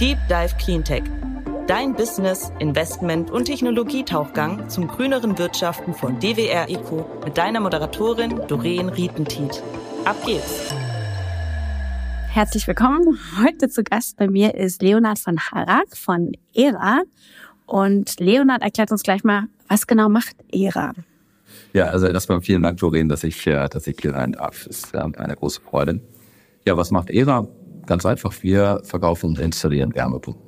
Deep Dive Cleantech. Dein Business, Investment und Technologietauchgang zum grüneren Wirtschaften von DWR Eco mit deiner Moderatorin Doreen Rietentiet. Ab geht's! Herzlich willkommen. Heute zu Gast bei mir ist Leonard von Harak von ERA. Und Leonard erklärt uns gleich mal, was genau macht ERA? Ja, also erstmal vielen Dank, Doreen, dass ich, äh, dass ich hier rein darf. Das ist eine große Freude. Ja, was macht ERA? Ganz einfach, wir verkaufen und installieren Wärmepumpen.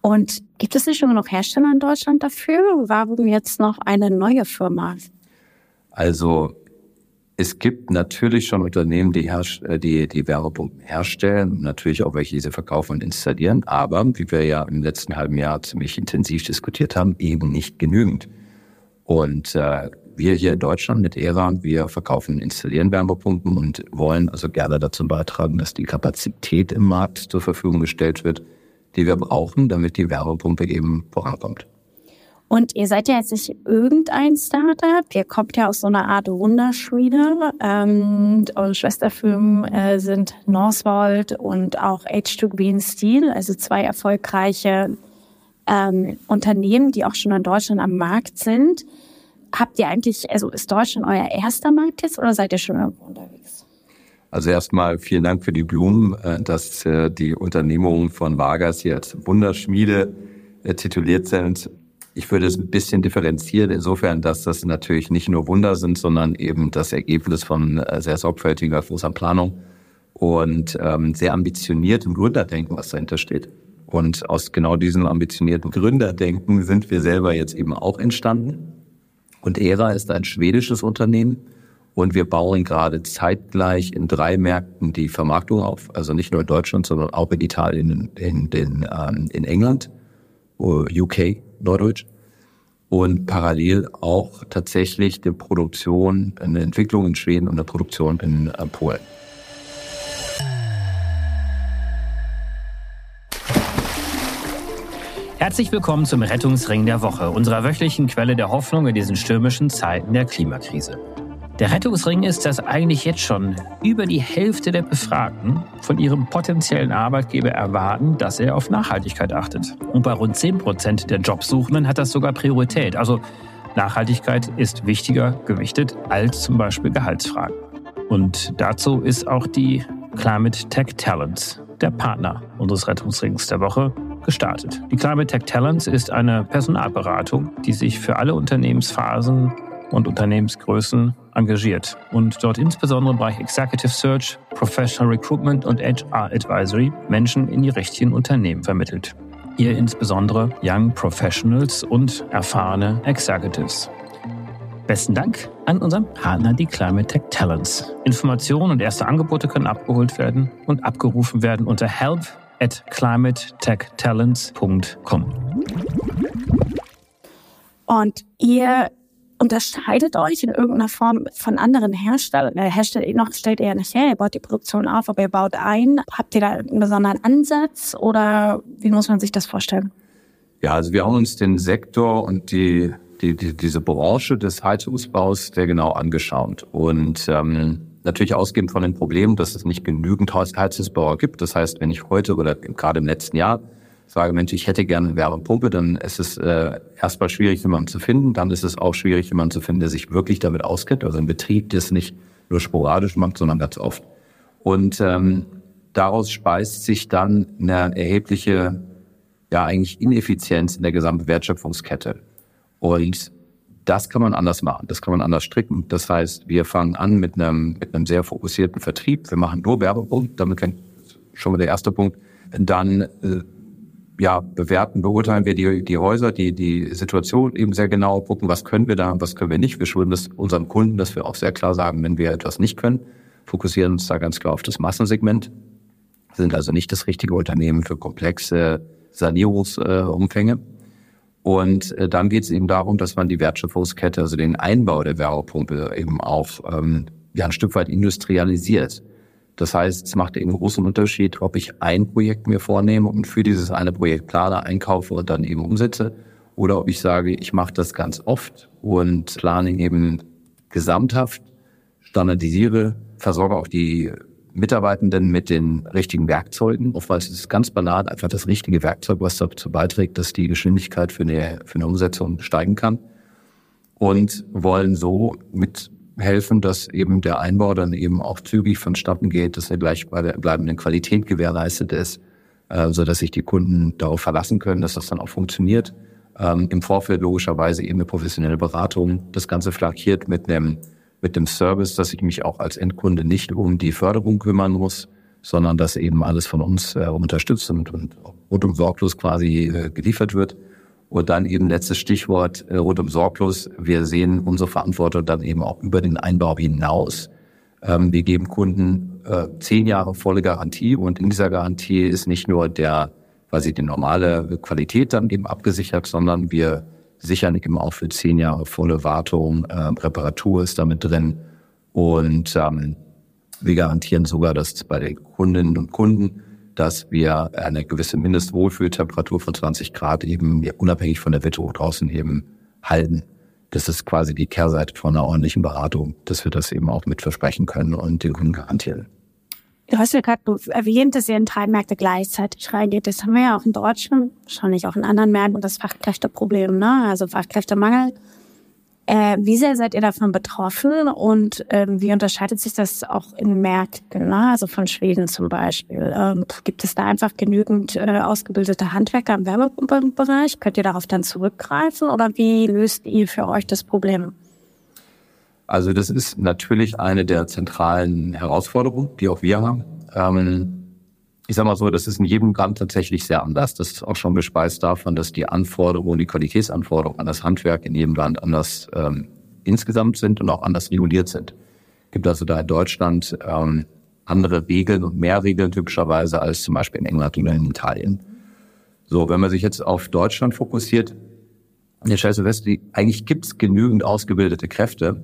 Und gibt es nicht schon genug Hersteller in Deutschland dafür? Warum jetzt noch eine neue Firma? Also es gibt natürlich schon Unternehmen, die, äh, die, die Wärmepumpen herstellen, natürlich auch welche, die sie verkaufen und installieren, aber wie wir ja im letzten halben Jahr ziemlich intensiv diskutiert haben, eben nicht genügend. Und äh, wir hier in Deutschland mit ERA, wir verkaufen, installieren Wärmepumpen und wollen also gerne dazu beitragen, dass die Kapazität im Markt zur Verfügung gestellt wird, die wir brauchen, damit die Wärmepumpe eben vorankommt. Und ihr seid ja jetzt nicht irgendein Startup, ihr kommt ja aus so einer Art Wunderschmiede. Ähm, eure Schwesterfirmen äh, sind Northvolt und auch H2 Green Steel, also zwei erfolgreiche ähm, Unternehmen, die auch schon in Deutschland am Markt sind. Habt ihr eigentlich, also ist Deutschland euer erster Markt jetzt oder seid ihr schon irgendwo unterwegs? Also erstmal vielen Dank für die Blumen, äh, dass äh, die Unternehmungen von Vargas hier als Wunderschmiede äh, tituliert sind. Ich würde es ein bisschen differenzieren, insofern, dass das natürlich nicht nur Wunder sind, sondern eben das Ergebnis von sehr sorgfältiger, großer Planung und ähm, sehr ambitioniertem Gründerdenken, was dahinter steht. Und aus genau diesem ambitionierten Gründerdenken sind wir selber jetzt eben auch entstanden. Und ERA ist ein schwedisches Unternehmen und wir bauen gerade zeitgleich in drei Märkten die Vermarktung auf. Also nicht nur in Deutschland, sondern auch in Italien, in, in, ähm, in England, UK Norddeutsch. Und parallel auch tatsächlich die Produktion, eine Entwicklung in Schweden und eine Produktion in äh, Polen. Herzlich willkommen zum Rettungsring der Woche, unserer wöchentlichen Quelle der Hoffnung in diesen stürmischen Zeiten der Klimakrise. Der Rettungsring ist, dass eigentlich jetzt schon über die Hälfte der Befragten von ihrem potenziellen Arbeitgeber erwarten, dass er auf Nachhaltigkeit achtet. Und bei rund 10 Prozent der Jobsuchenden hat das sogar Priorität. Also Nachhaltigkeit ist wichtiger gewichtet als zum Beispiel Gehaltsfragen. Und dazu ist auch die Climate Tech Talents, der Partner unseres Rettungsrings der Woche, gestartet. Die Climate Tech Talents ist eine Personalberatung, die sich für alle Unternehmensphasen und Unternehmensgrößen engagiert und dort insbesondere im Bereich Executive Search, Professional Recruitment und HR Advisory Menschen in die richtigen Unternehmen vermittelt. Hier insbesondere Young Professionals und erfahrene Executives. Besten Dank an unseren Partner, die Climate Tech Talents. Informationen und erste Angebote können abgeholt werden und abgerufen werden unter help at climatetechtalents.com. Und ihr unterscheidet euch in irgendeiner Form von anderen Herstellern? Äh, herstellt, noch stellt ihr nicht her, ihr baut die Produktion auf, aber ihr baut ein. Habt ihr da einen besonderen Ansatz oder wie muss man sich das vorstellen? Ja, also wir haben uns den Sektor und die, die, die diese Branche des Heizungsbaus sehr genau angeschaut und ähm, natürlich ausgehend von den Problemen, dass es nicht genügend Heizungsbauer gibt. Das heißt, wenn ich heute oder gerade im letzten Jahr sage, Mensch, ich hätte gerne eine Wärmepumpe, dann ist es äh, erstmal schwierig, jemanden zu finden. Dann ist es auch schwierig, jemanden zu finden, der sich wirklich damit auskennt. Also ein Betrieb, der es nicht nur sporadisch macht, sondern ganz oft. Und ähm, daraus speist sich dann eine erhebliche, ja eigentlich Ineffizienz in der gesamten Wertschöpfungskette. Und das kann man anders machen, das kann man anders stricken. Das heißt, wir fangen an mit einem, mit einem sehr fokussierten Vertrieb. Wir machen nur Werbepumpen, damit fängt schon mal der erste Punkt. Dann äh, ja, bewerten, beurteilen wir die, die Häuser, die, die Situation eben sehr genau, gucken, was können wir da, was können wir nicht. Wir schulden das unseren Kunden, dass wir auch sehr klar sagen, wenn wir etwas nicht können, fokussieren uns da ganz klar auf das Massensegment, sind also nicht das richtige Unternehmen für komplexe Sanierungsumfänge. Und äh, dann geht es eben darum, dass man die Wertschöpfungskette, also den Einbau der Wärmepumpe eben auch ähm, ja, ein Stück weit industrialisiert. Das heißt, es macht eben großen Unterschied, ob ich ein Projekt mir vornehme und für dieses eine Projekt plane, einkaufe und dann eben umsetze, oder ob ich sage, ich mache das ganz oft und plane eben gesamthaft, standardisiere, versorge auch die Mitarbeitenden mit den richtigen Werkzeugen. Oftmals ist es ganz banal einfach das richtige Werkzeug, was dazu beiträgt, dass die Geschwindigkeit für eine, für eine Umsetzung steigen kann. Und wollen so mithelfen, dass eben der Einbau dann eben auch zügig vonstatten geht, dass eine gleichbleibende Qualität gewährleistet ist, äh, so dass sich die Kunden darauf verlassen können, dass das dann auch funktioniert. Ähm, Im Vorfeld logischerweise eben eine professionelle Beratung. Das Ganze flankiert mit einem mit dem Service, dass ich mich auch als Endkunde nicht um die Förderung kümmern muss, sondern dass eben alles von uns äh, unterstützt und, und rundum sorglos quasi äh, geliefert wird. Und dann eben letztes Stichwort äh, rundum sorglos. Wir sehen unsere Verantwortung dann eben auch über den Einbau hinaus. Ähm, wir geben Kunden äh, zehn Jahre volle Garantie und in dieser Garantie ist nicht nur der quasi die normale Qualität dann eben abgesichert, sondern wir sichern eben auch für zehn Jahre volle Wartung, äh, Reparatur ist damit drin und ähm, wir garantieren sogar, dass bei den Kundinnen und Kunden, dass wir eine gewisse Mindestwohlfühltemperatur von 20 Grad eben unabhängig von der Witterung draußen eben halten. Das ist quasi die Kehrseite von einer ordentlichen Beratung, dass wir das eben auch mit versprechen können und den Kunden garantieren. Du hast ja gerade erwähnt, dass ihr in drei Märkte gleichzeitig reingeht. Das haben wir ja auch in Deutschland, wahrscheinlich auch in anderen Märkten, das Fachkräfteproblem, ne? also Fachkräftemangel. Äh, wie sehr seid ihr davon betroffen und ähm, wie unterscheidet sich das auch in Märkten, ne? also von Schweden zum Beispiel? Ähm, gibt es da einfach genügend äh, ausgebildete Handwerker im Wärmepumpenbereich? Könnt ihr darauf dann zurückgreifen oder wie löst ihr für euch das Problem? Also das ist natürlich eine der zentralen Herausforderungen, die auch wir haben. Ähm, ich sage mal so, das ist in jedem Land tatsächlich sehr anders. Das ist auch schon gespeist davon, dass die Anforderungen, die Qualitätsanforderungen an das Handwerk in jedem Land anders ähm, insgesamt sind und auch anders reguliert sind. Es gibt also da in Deutschland ähm, andere Regeln und mehr Regeln typischerweise als zum Beispiel in England oder in Italien. So, wenn man sich jetzt auf Deutschland fokussiert, in stellst du fest, eigentlich gibt es genügend ausgebildete Kräfte,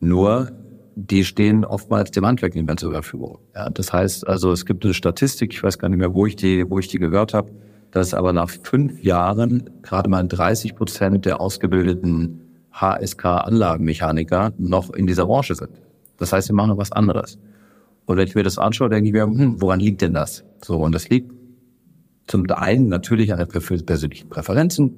nur die stehen oftmals dem Handwerk nicht mehr zur Verfügung. Ja, das heißt also, es gibt eine Statistik, ich weiß gar nicht mehr, wo ich die, wo ich die gehört habe, dass aber nach fünf Jahren gerade mal 30 Prozent der ausgebildeten HSK-Anlagenmechaniker noch in dieser Branche sind. Das heißt, sie machen noch was anderes. Und wenn ich mir das anschaue, denke ich mir, hm, woran liegt denn das? So, und das liegt zum einen natürlich an den persönlichen Präferenzen,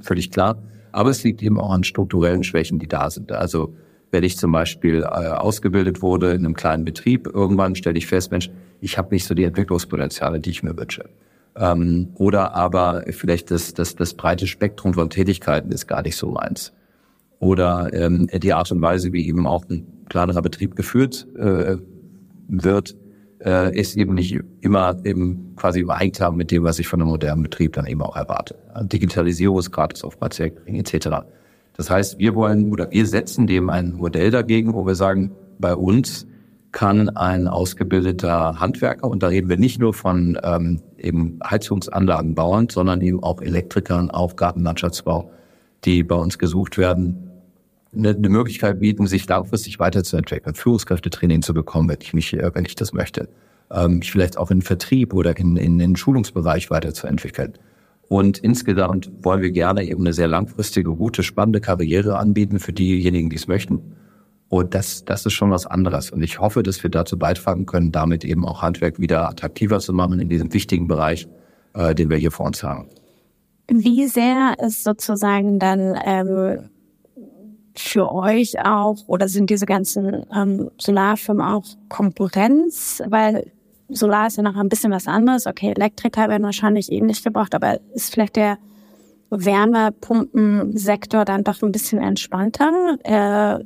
völlig klar, aber es liegt eben auch an strukturellen Schwächen, die da sind. Also wenn ich zum Beispiel äh, ausgebildet wurde in einem kleinen Betrieb, irgendwann stelle ich fest, Mensch, ich habe nicht so die Entwicklungspotenziale, die ich mir wünsche. Ähm, oder aber vielleicht das, das, das breite Spektrum von Tätigkeiten ist gar nicht so meins. Oder ähm, die Art und Weise, wie eben auch ein kleinerer Betrieb geführt äh, wird, äh, ist eben nicht immer eben quasi im Einklang mit dem, was ich von einem modernen Betrieb dann eben auch erwarte. Digitalisierungsgrad ist oftmals sehr gering etc. Das heißt, wir wollen oder wir setzen dem ein Modell dagegen, wo wir sagen, bei uns kann ein ausgebildeter Handwerker, und da reden wir nicht nur von ähm, eben Heizungsanlagenbauern, sondern eben auch Elektrikern, auch Gartenlandschaftsbau, die bei uns gesucht werden, eine, eine Möglichkeit bieten, sich langfristig weiterzuentwickeln, Führungskräftetraining zu bekommen, wenn ich mich, äh, wenn ich das möchte, ähm, vielleicht auch in Vertrieb oder in, in den Schulungsbereich weiterzuentwickeln. Und insgesamt wollen wir gerne eben eine sehr langfristige, gute, spannende Karriere anbieten für diejenigen, die es möchten. Und das, das ist schon was anderes. Und ich hoffe, dass wir dazu beitragen können, damit eben auch Handwerk wieder attraktiver zu machen in diesem wichtigen Bereich, äh, den wir hier vor uns haben. Wie sehr ist sozusagen dann ähm, für euch auch oder sind diese ganzen ähm, Solarfirmen auch Konkurrenz? Weil Solar ist ja noch ein bisschen was anderes. Okay, Elektriker werden wahrscheinlich ähnlich gebraucht, aber ist vielleicht der Wärmepumpensektor dann doch ein bisschen entspannter? Äh,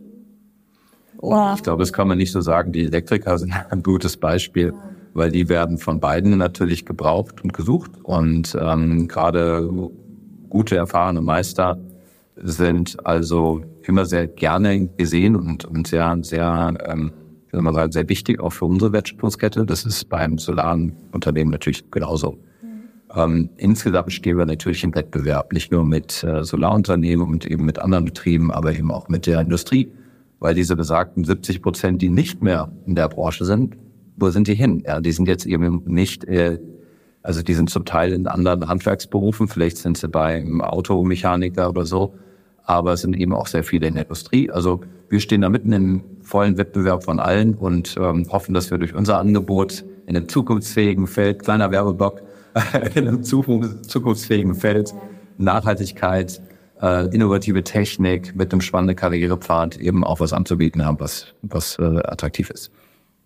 oder? Ich glaube, das kann man nicht so sagen. Die Elektriker sind ein gutes Beispiel, weil die werden von beiden natürlich gebraucht und gesucht. Und ähm, gerade gute, erfahrene Meister sind also immer sehr gerne gesehen und, und sehr, sehr ähm, mal, sehr wichtig auch für unsere Wertschöpfungskette. Das ist beim solaren Unternehmen natürlich genauso. Ähm, insgesamt stehen wir natürlich im Wettbewerb, nicht nur mit äh, Solarunternehmen und eben mit anderen Betrieben, aber eben auch mit der Industrie, weil diese besagten 70 Prozent, die nicht mehr in der Branche sind, wo sind die hin? Ja, die sind jetzt eben nicht, äh, also die sind zum Teil in anderen Handwerksberufen, vielleicht sind sie beim Automechaniker oder so, aber es sind eben auch sehr viele in der Industrie. Also wir stehen da mitten im vollen Wettbewerb von allen und ähm, hoffen, dass wir durch unser Angebot in einem zukunftsfähigen Feld, kleiner Werbeblock, in einem zukunftsfähigen Feld, Nachhaltigkeit, äh, innovative Technik mit einem spannenden Karrierepfad eben auch was anzubieten haben, was, was äh, attraktiv ist.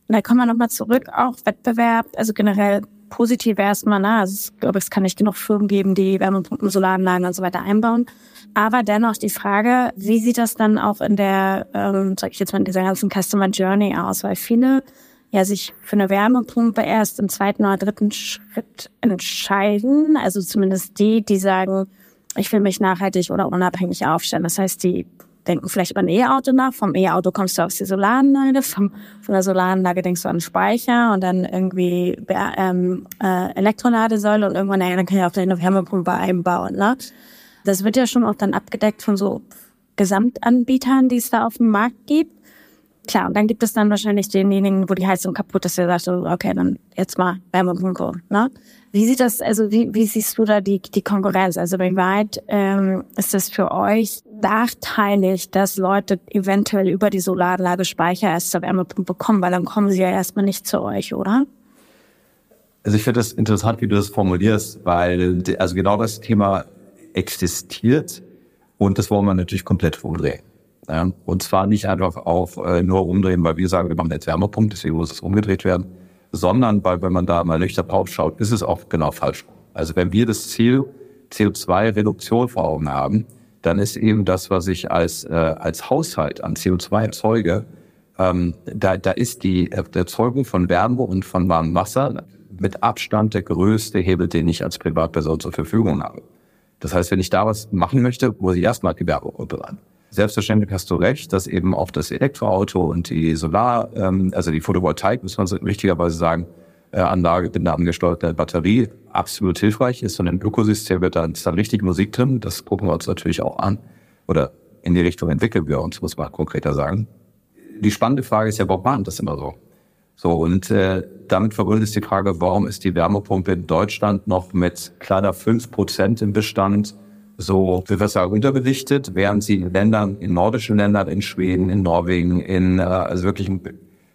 Da kommen wir nochmal zurück, auch Wettbewerb, also generell positiv erstmal, ne? also ich glaube, es kann nicht genug Firmen geben, die Wärmepumpen, Solaranlagen und so weiter einbauen. Aber dennoch die Frage, wie sieht das dann auch in der, ähm, sag ich jetzt mal, in dieser ganzen Customer Journey aus? Weil viele ja sich für eine Wärmepumpe erst im zweiten oder dritten Schritt entscheiden. Also zumindest die, die sagen, ich will mich nachhaltig oder unabhängig aufstellen. Das heißt, die denken vielleicht über ein E-Auto nach. Vom E-Auto kommst du auf die Solaranlage, vom, von der Solaranlage denkst du an Speicher und dann irgendwie ähm, äh, Elektroladesäule und irgendwann, naja, dann kann ich auch eine Wärmepumpe einbauen. Ne? Das wird ja schon auch dann abgedeckt von so Gesamtanbietern, die es da auf dem Markt gibt. Klar, und dann gibt es dann wahrscheinlich denjenigen, wo die Heizung kaputt ist, der sagt so, okay, dann jetzt mal Wärmepumpe. Ne? Wie sieht das, also wie, wie siehst du da die, die Konkurrenz? Also wie weit ähm, ist das für euch nachteilig, dass Leute eventuell über die Solaranlage Speicher erst zur Wärmepumpe kommen, weil dann kommen sie ja erstmal nicht zu euch, oder? Also ich finde das interessant, wie du das formulierst, weil also genau das Thema existiert und das wollen wir natürlich komplett umdrehen. Und zwar nicht einfach auf äh, nur umdrehen, weil wir sagen, wir machen jetzt Wärmepumpe, deswegen muss es umgedreht werden, sondern weil wenn man da mal nüchtern drauf schaut, ist es auch genau falsch. Also wenn wir das Ziel CO2-Reduktion vor Augen haben, dann ist eben das, was ich als, äh, als Haushalt an CO2 erzeuge, ähm, da, da ist die Erzeugung von Wärme und von warmem Wasser mit Abstand der größte Hebel, den ich als Privatperson zur Verfügung habe. Das heißt, wenn ich da was machen möchte, muss ich erstmal die Wärmepumpe ran. Selbstverständlich hast du recht, dass eben auch das Elektroauto und die Solar, ähm, also die Photovoltaik, muss man so richtigerweise sagen, äh, Anlage mit einer angesteuerten Batterie absolut hilfreich ist. Und im Ökosystem wird dann, ist dann richtig Musik drin. Das gucken wir uns natürlich auch an. Oder in die Richtung entwickeln wir uns, muss man konkreter sagen. Die spannende Frage ist ja, warum machen das immer so? So, und äh, damit verbunden ist die Frage, warum ist die Wärmepumpe in Deutschland noch mit kleiner fünf Prozent im Bestand so, wie wir sagen, unterbelichtet, während sie in Ländern, in nordischen Ländern, in Schweden, in Norwegen, in, äh, also wirklich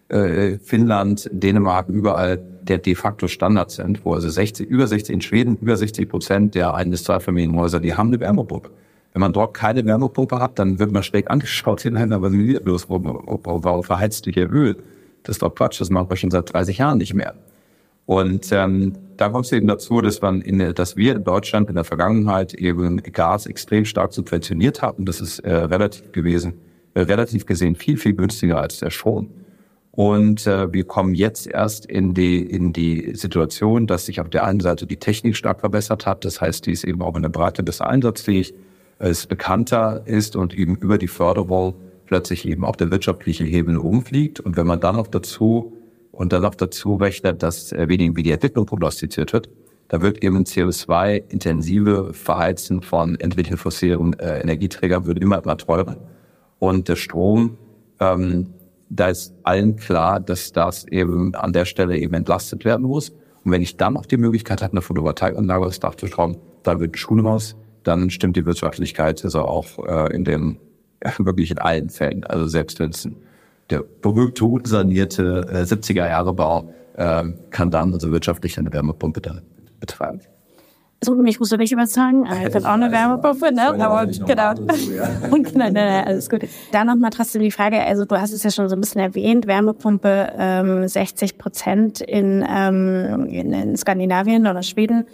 äh, Finnland, Dänemark, überall der de facto Standard sind, wo also 60, über 60, in Schweden über 60 Prozent der Ein- bis Zweifamilienhäuser, die haben eine Wärmepumpe. Wenn man dort keine Wärmepumpe hat, dann wird man schräg angeschaut in Ländern, was ist bloß, warum verheizt du hier Öl? Das ist doch Quatsch, das machen wir schon seit 30 Jahren nicht mehr. Und ähm, da kommt es eben dazu, dass, man in, dass wir in Deutschland in der Vergangenheit eben Gas extrem stark subventioniert haben. Das ist äh, relativ gewesen, äh, relativ gesehen viel, viel günstiger als der Strom. Und äh, wir kommen jetzt erst in die, in die Situation, dass sich auf der einen Seite die Technik stark verbessert hat. Das heißt, die ist eben auch in der Breite besser einsatzfähig, es bekannter ist und eben über die Förderung plötzlich eben auch der wirtschaftliche Hebel umfliegt. Und wenn man dann noch dazu und dann noch dazu rechnet, dass äh, weniger wie die Entwicklung prognostiziert wird, da wird eben CO2-intensive Verheizen von entweder fossilen äh, Energieträgern wird immer, immer teurer. Und der Strom, ähm, da ist allen klar, dass das eben an der Stelle eben entlastet werden muss. Und wenn ich dann noch die Möglichkeit habe, eine Photovoltaikanlage aufs Dach zu schrauben, dann wird Schuhe raus, dann stimmt die Wirtschaftlichkeit also auch äh, in dem, ja, wirklich in allen Fällen. Also selbst wenn es der berühmte, unsanierte äh, 70er-Jahre-Bau äh, kann dann also wirtschaftlich eine Wärmepumpe dann betreiben. So, mich musst du nicht überzeugen. Ich habe auch eine Wärmepumpe, ne? Aber genau. genau, nein, nein, alles gut. Dann nochmal trotzdem die Frage, also du hast es ja schon so ein bisschen erwähnt, Wärmepumpe ähm, 60 Prozent in, ähm, in, in Skandinavien oder Schweden.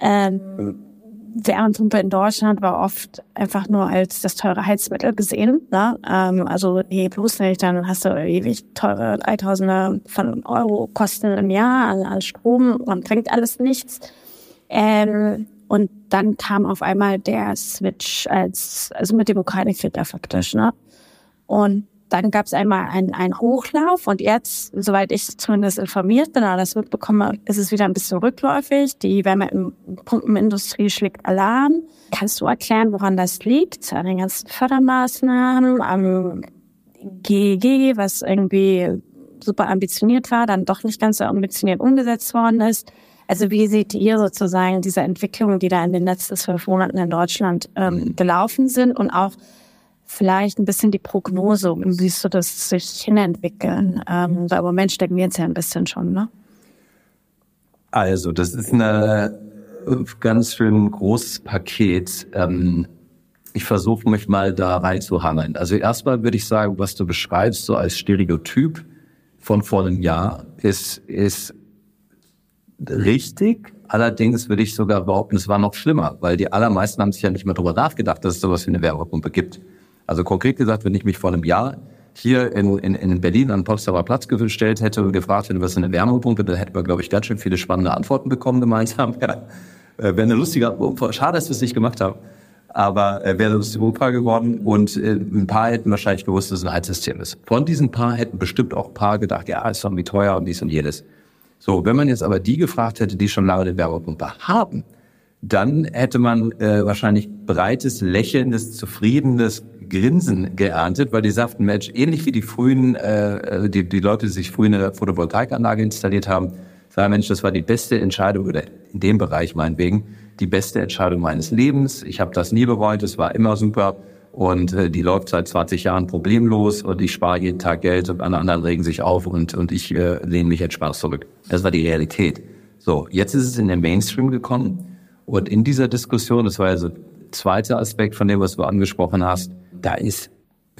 Ähm, Wärmepumpe in Deutschland war oft einfach nur als das teure Heizmittel gesehen. Ne? Ähm, also nee, bloß nicht, dann hast du ewig teure 3000 von Euro Kosten im Jahr an, an Strom und bringt alles nichts. Ähm, und dann kam auf einmal der Switch als, also mit dem Ukraine-Filter faktisch. Ne? Und dann gab es einmal einen, Hochlauf und jetzt, soweit ich zumindest informiert bin, oder das mitbekomme, ist es wieder ein bisschen rückläufig. Die Wärmepumpenindustrie schlägt Alarm. Kannst du erklären, woran das liegt? An den ganzen Fördermaßnahmen, am GEG, was irgendwie super ambitioniert war, dann doch nicht ganz so ambitioniert umgesetzt worden ist. Also wie seht ihr sozusagen diese Entwicklungen, die da in den letzten zwölf Monaten in Deutschland ähm, mhm. gelaufen sind und auch vielleicht ein bisschen die Prognose, wie siehst du das sich hinentwickeln? Ähm, weil im Moment stecken wir jetzt ja ein bisschen schon, ne? Also, das ist eine ganz schön großes Paket. Ähm, ich versuche mich mal da reinzuhangeln. Also erstmal würde ich sagen, was du beschreibst so als Stereotyp von vor einem Jahr ist, ist richtig. Allerdings würde ich sogar behaupten, es war noch schlimmer, weil die allermeisten haben sich ja nicht mehr darüber nachgedacht, dass es sowas wie eine Wärmepumpe gibt. Also konkret gesagt, wenn ich mich vor einem Jahr hier in, in, in Berlin an Potsdamer Platz gestellt hätte und gefragt hätte, was ist eine Wärmepumpe, dann hätten wir, glaube ich, ganz schön viele spannende Antworten bekommen gemeinsam. Ja, äh, wäre eine lustige Umfrage. Schade, dass wir es nicht gemacht haben. Aber äh, wäre lustige Umfrage geworden und äh, ein paar hätten wahrscheinlich gewusst, dass es ein Heizsystem ist. Von diesen paar hätten bestimmt auch ein paar gedacht, ja, ist doch wie teuer und dies und jedes. So, wenn man jetzt aber die gefragt hätte, die schon lange eine Wärmepumpe haben, dann hätte man äh, wahrscheinlich breites, lächelndes, zufriedenes Grinsen geerntet, weil die sagten, Mensch, ähnlich wie die frühen, äh, die, die Leute, die sich früh eine Photovoltaikanlage installiert haben, sagen, Mensch, das war die beste Entscheidung, oder in dem Bereich meinetwegen, die beste Entscheidung meines Lebens. Ich habe das nie bereut, es war immer super und äh, die läuft seit 20 Jahren problemlos und ich spare jeden Tag Geld und alle anderen regen sich auf und, und ich äh, lehne mich entspannt zurück. Das war die Realität. So, jetzt ist es in den Mainstream gekommen und in dieser Diskussion, das war ja so der zweite Aspekt von dem, was du angesprochen hast, da ist,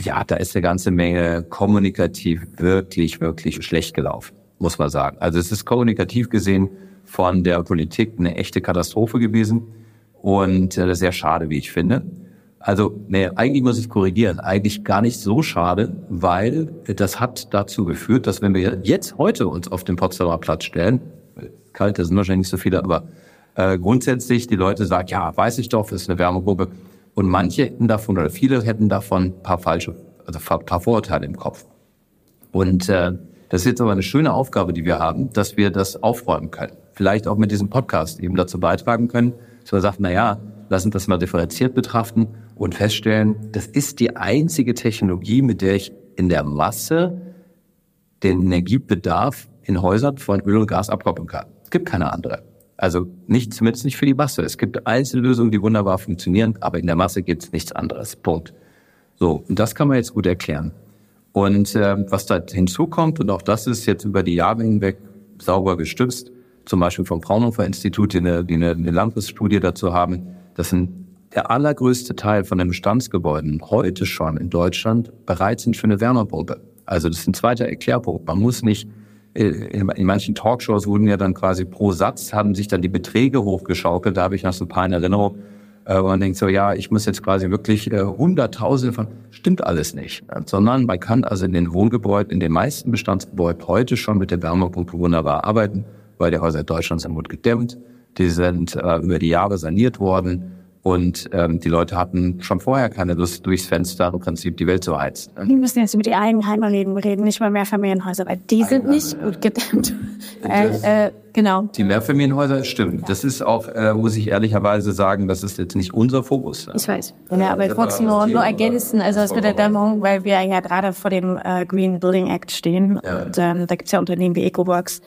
ja, da ist eine ganze Menge kommunikativ wirklich, wirklich schlecht gelaufen, muss man sagen. Also es ist kommunikativ gesehen von der Politik eine echte Katastrophe gewesen und äh, sehr schade, wie ich finde. Also, nee, eigentlich muss ich korrigieren. Eigentlich gar nicht so schade, weil das hat dazu geführt, dass wenn wir jetzt heute uns auf den Potsdamer Platz stellen, kalt, da sind wahrscheinlich nicht so viele, aber äh, grundsätzlich die Leute sagen, ja, weiß ich doch, ist eine Wärmegruppe. Und manche hätten davon oder viele hätten davon ein paar falsche, also ein paar Vorurteile im Kopf. Und äh, das ist jetzt aber eine schöne Aufgabe, die wir haben, dass wir das aufräumen können. Vielleicht auch mit diesem Podcast eben dazu beitragen können, dass wir sagen, na ja, lass uns das mal differenziert betrachten und feststellen, das ist die einzige Technologie, mit der ich in der Masse den Energiebedarf in Häusern von Öl und Gas abkoppeln kann. Es gibt keine andere. Also nicht, zumindest nicht für die Masse. Es gibt Einzellösungen, die wunderbar funktionieren, aber in der Masse gibt es nichts anderes. Punkt. So, und das kann man jetzt gut erklären. Und äh, was da hinzukommt, und auch das ist jetzt über die Jahre hinweg sauber gestützt, zum Beispiel vom Fraunhofer Institut, die eine, die eine, eine dazu haben, dass ein, der allergrößte Teil von den Bestandsgebäuden heute schon in Deutschland bereit sind für eine Wärmepumpe. Also das ist ein zweiter Erklärpunkt. Man muss nicht in manchen Talkshows wurden ja dann quasi pro Satz, haben sich dann die Beträge hochgeschaukelt. Da habe ich noch so ein paar in Erinnerung. Äh, wo man denkt so, ja, ich muss jetzt quasi wirklich äh, Hunderttausende von, stimmt alles nicht. Sondern man kann also in den Wohngebäuden, in den meisten Bestandsgebäuden heute schon mit der Wärmepumpe wunderbar arbeiten, weil die Häuser Deutschlands sind gut gedämmt. Die sind über die Jahre saniert worden. Und ähm, die Leute hatten schon vorher keine Lust, durchs Fenster im Prinzip die Welt zu heizen. Wir müssen jetzt über die Eigenheime reden, reden nicht über Mehrfamilienhäuser, weil die sind nicht gut gedämmt. Äh, äh, genau. Die Mehrfamilienhäuser, stimmt. Ja. Das ist auch, äh, muss ich ehrlicherweise sagen, das ist jetzt nicht unser Fokus. Ich weiß. Ja, aber ich wollte es nur, nur ergänzen, also das mit der Dämmung, weil wir ja gerade vor dem äh, Green Building Act stehen. Ja. Und ähm, da gibt's ja Unternehmen wie EcoWorks,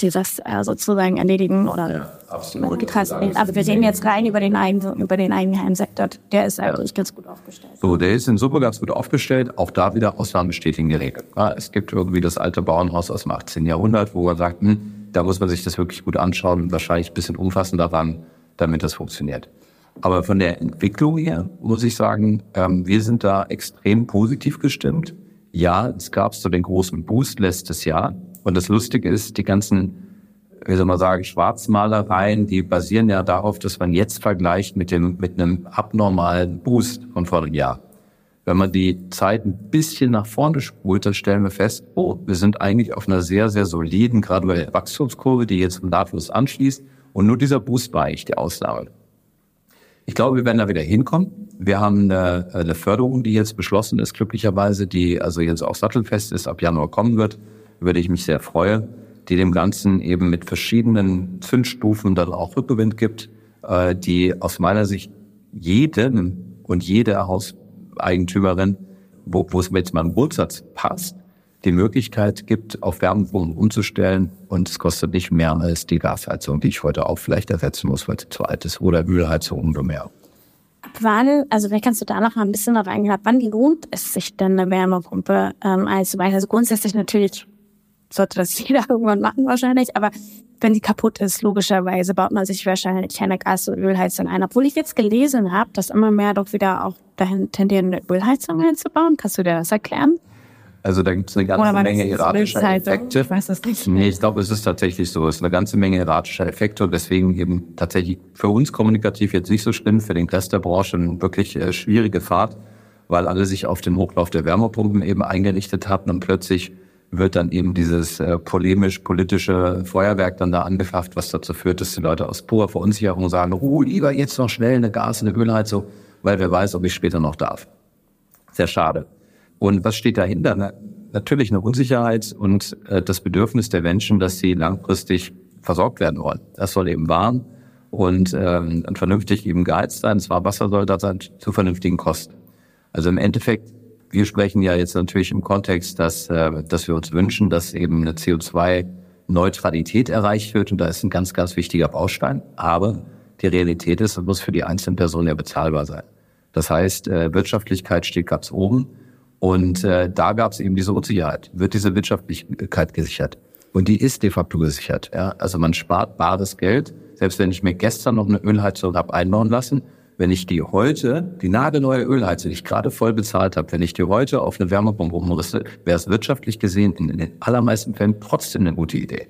die das äh, sozusagen erledigen oder ja, absolut. Aber wir reden jetzt rein über den, Eigen, über den Eigenheimsektor. Der ist eigentlich ganz gut aufgestellt. So, der ist in Summe ganz gut aufgestellt. Auch da wieder Ausnahmen bestätigen die Regel. Ja, es gibt irgendwie das alte Bauernhaus aus dem 18. Jahrhundert, wo man sagt, hm, da muss man sich das wirklich gut anschauen wahrscheinlich ein bisschen umfassender ran, damit das funktioniert. Aber von der Entwicklung her muss ich sagen, ähm, wir sind da extrem positiv gestimmt. Ja, es gab so den großen Boost letztes Jahr. Und das Lustige ist, die ganzen, wie soll man sagen, Schwarzmalereien, die basieren ja darauf, dass man jetzt vergleicht mit dem, mit einem abnormalen Boost von vor einem Jahr. Wenn man die Zeit ein bisschen nach vorne spult, dann stellen wir fest, oh, wir sind eigentlich auf einer sehr, sehr soliden, der Wachstumskurve, die jetzt nahtlos anschließt. Und nur dieser Boost war eigentlich die Ausnahme. Ich glaube, wir werden da wieder hinkommen. Wir haben eine, eine Förderung, die jetzt beschlossen ist, glücklicherweise, die also jetzt auch sattelfest ist, ab Januar kommen wird über die ich mich sehr freue, die dem Ganzen eben mit verschiedenen Zündstufen dann auch Rückgewinn gibt, äh, die aus meiner Sicht jedem und jede Hauseigentümerin, wo, wo es mit meinem Grundsatz passt, die Möglichkeit gibt, auf Wärmepumpen umzustellen und es kostet nicht mehr als die Gasheizung, die ich heute auch vielleicht ersetzen muss, weil sie zu alt ist, oder Ölheizung umso mehr. Ab wann, also vielleicht kannst du da noch mal ein bisschen darauf eingehen, ab wann lohnt es sich denn eine Wärmepumpe ähm, einzubauen? Also grundsätzlich natürlich sollte das jeder irgendwann machen wahrscheinlich, aber wenn die kaputt ist, logischerweise baut man sich wahrscheinlich eine Gas- und Ölheizung ein. Obwohl ich jetzt gelesen habe, dass immer mehr doch wieder auch dahin tendieren, eine Ölheizung einzubauen. Kannst du dir das erklären? Also da gibt es eine ganze Menge erratischer Effekte. Ich weiß das nicht. Nee, ich glaube, es ist tatsächlich so. Es ist eine ganze Menge erratischer Effekte und deswegen eben tatsächlich für uns kommunikativ jetzt nicht so schlimm, für den Rest der Branche eine wirklich äh, schwierige Fahrt, weil alle sich auf den Hochlauf der Wärmepumpen eben eingerichtet hatten und plötzlich wird dann eben dieses äh, polemisch-politische Feuerwerk dann da angefasst, was dazu führt, dass die Leute aus purer Verunsicherung sagen, oh, lieber jetzt noch schnell eine Gas- und eine Ölheizung, weil wer weiß, ob ich später noch darf. Sehr schade. Und was steht dahinter? Na, natürlich eine Unsicherheit und äh, das Bedürfnis der Menschen, dass sie langfristig versorgt werden wollen. Das soll eben warm und ähm, vernünftig eben geheizt sein. Das Wasser soll da sein zu vernünftigen Kosten. Also im Endeffekt wir sprechen ja jetzt natürlich im Kontext, dass, äh, dass wir uns wünschen, dass eben eine CO2-Neutralität erreicht wird. Und da ist ein ganz, ganz wichtiger Baustein. Aber die Realität ist, es muss für die einzelne Person ja bezahlbar sein. Das heißt, äh, Wirtschaftlichkeit steht ganz oben. Und äh, da gab es eben diese Unsicherheit. Wird diese Wirtschaftlichkeit gesichert? Und die ist de facto gesichert. Ja? Also man spart bares Geld. Selbst wenn ich mir gestern noch eine Ölheizung habe einbauen lassen, wenn ich die heute, die nagelneue Ölheizung, die ich gerade voll bezahlt habe, wenn ich die heute auf eine Wärmepumpe umrüste, wäre es wirtschaftlich gesehen in, den allermeisten Fällen trotzdem eine gute Idee.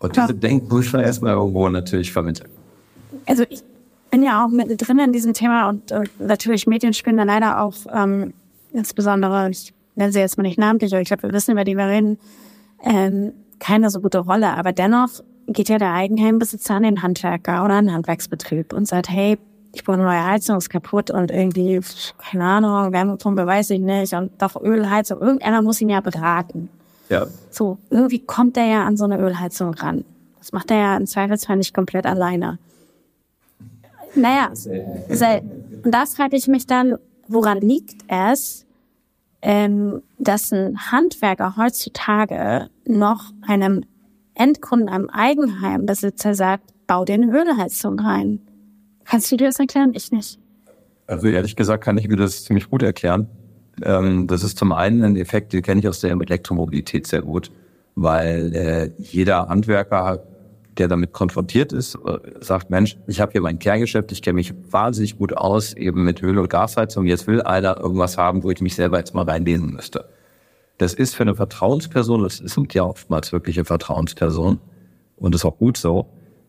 Und diese. Denken muss man erstmal irgendwo natürlich vermitteln. Also ich bin ja auch mit drin in diesem Thema und äh, natürlich Medien spielen da leider auch ähm, insbesondere, ich nenne sie jetzt mal nicht namentlich, aber ich glaube, wir wissen, über die wir reden, ähm, keine so gute Rolle. Aber dennoch geht ja der Eigenheimbesitzer an den Handwerker oder an den Handwerksbetrieb und sagt, hey, ich brauche eine neue Heizung, ist kaputt und irgendwie, keine Ahnung, Wärmepumpe weiß ich nicht und doch Ölheizung. Irgendeiner muss ihn ja beraten. Ja. So, irgendwie kommt er ja an so eine Ölheizung ran. Das macht er ja im Zweifelsfall nicht komplett alleine. Naja, und da frage ich mich dann, woran liegt es, ähm, dass ein Handwerker heutzutage noch einem Endkunden, einem Eigenheimbesitzer sagt, bau dir eine Ölheizung rein. Kannst du dir das erklären? Ich nicht. Also ehrlich gesagt kann ich mir das ziemlich gut erklären. Ähm, das ist zum einen ein Effekt, den kenne ich aus der Elektromobilität sehr gut, weil äh, jeder Handwerker, der damit konfrontiert ist, äh, sagt, Mensch, ich habe hier mein Kerngeschäft, ich kenne mich wahnsinnig gut aus, eben mit Öl- und Gasheizung, jetzt will einer irgendwas haben, wo ich mich selber jetzt mal reinlesen müsste. Das ist für eine Vertrauensperson, das sind ja oftmals wirkliche Vertrauenspersonen, und das ist auch gut so,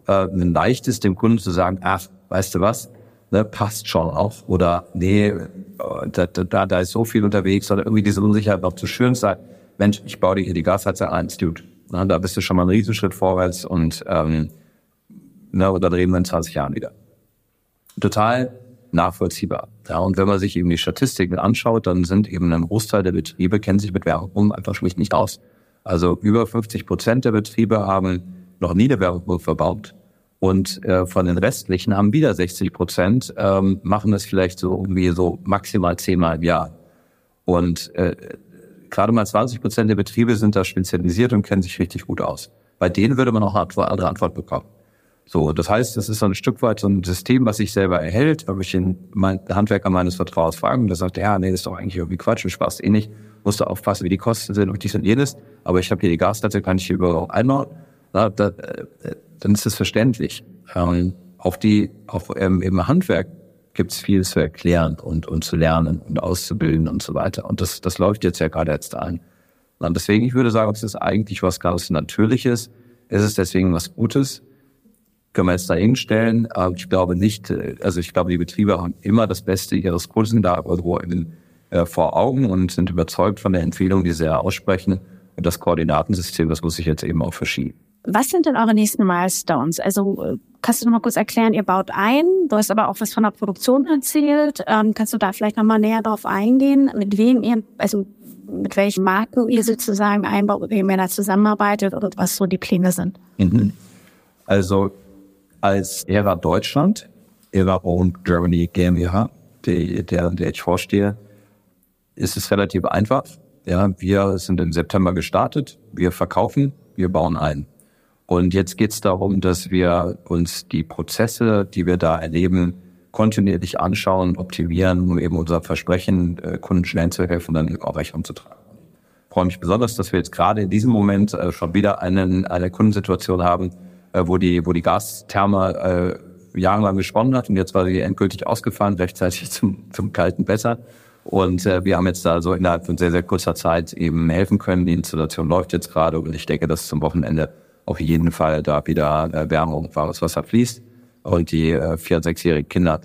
äh, ein leichtes dem Kunden zu sagen, ach, weißt du was, ne, passt schon auch. Oder nee, äh, da, da, da ist so viel unterwegs oder irgendwie diese Unsicherheit noch zu schön sein. Mensch, ich baue dir hier die Gasheizung ein, Dude. Na, da bist du schon mal einen Riesenschritt vorwärts und ähm, ne, und dann reden wir in 20 Jahren wieder. Total nachvollziehbar. Ja, und wenn man sich eben die Statistiken anschaut, dann sind eben ein Großteil der Betriebe kennen sich mit Werbung einfach schlicht nicht aus. Also über 50 Prozent der Betriebe haben noch nie eine Werbung verbaut. Und äh, von den restlichen haben wieder 60 Prozent, ähm, machen das vielleicht so irgendwie so maximal zehnmal im Jahr. Und äh, gerade mal 20 Prozent der Betriebe sind da spezialisiert und kennen sich richtig gut aus. Bei denen würde man auch eine andere Antwort bekommen. So, das heißt, das ist so ein Stück weit so ein System, was sich selber erhält. Ob ich den Handwerker meines Vertrauens fragen und der sagt, ja, nee, das ist doch eigentlich irgendwie Quatsch, du sparst eh nicht, musst du aufpassen, wie die Kosten sind und dies und jenes. Aber ich habe hier die Gasdatei, kann ich hier überall einbauen. Na, da, äh, dann ist es verständlich. Ähm, auf die, auf, ähm, im Handwerk gibt es viel zu erklären und, und zu lernen und auszubilden und so weiter. Und das, das läuft jetzt ja gerade jetzt ein. Und deswegen, ich würde sagen, es ist eigentlich was ganz Natürliches. Es ist deswegen was Gutes. Können wir jetzt da hinstellen. Aber ich glaube nicht, äh, also ich glaube, die Betriebe haben immer das Beste ihres Kunden da irgendwo in, äh, vor Augen und sind überzeugt von der Empfehlung, die sie ja aussprechen. Und das Koordinatensystem, das muss sich jetzt eben auch verschieben. Was sind denn eure nächsten Milestones? Also äh, kannst du noch mal kurz erklären, ihr baut ein, du hast aber auch was von der Produktion erzählt. Ähm, kannst du da vielleicht noch mal näher drauf eingehen, mit wem ihr, also mit welchen Marken ihr sozusagen einbaut, mit wem ihr da zusammenarbeitet oder was so die Pläne sind? Mhm. Also als ERA Deutschland, ERA Own Germany GmbH, der, der ich vorstehe, ist es relativ einfach. Ja, wir sind im September gestartet, wir verkaufen, wir bauen ein. Und jetzt geht es darum, dass wir uns die Prozesse, die wir da erleben, kontinuierlich anschauen, optimieren, um eben unser Versprechen, äh, Kunden schnell zu helfen, dann auch Rechnung zu tragen. Ich freue mich besonders, dass wir jetzt gerade in diesem Moment äh, schon wieder einen, eine Kundensituation haben, äh, wo die, wo die Gastherme äh, jahrelang gesponnen hat und jetzt war sie endgültig ausgefallen, rechtzeitig zum, zum kalten Besser. Und äh, wir haben jetzt da so innerhalb von sehr, sehr kurzer Zeit eben helfen können. Die Installation läuft jetzt gerade und ich denke, dass zum Wochenende auf jeden Fall da wieder äh, Wärme und warmes Wasser fließt. Und die äh, vier- und sechsjährigen Kinder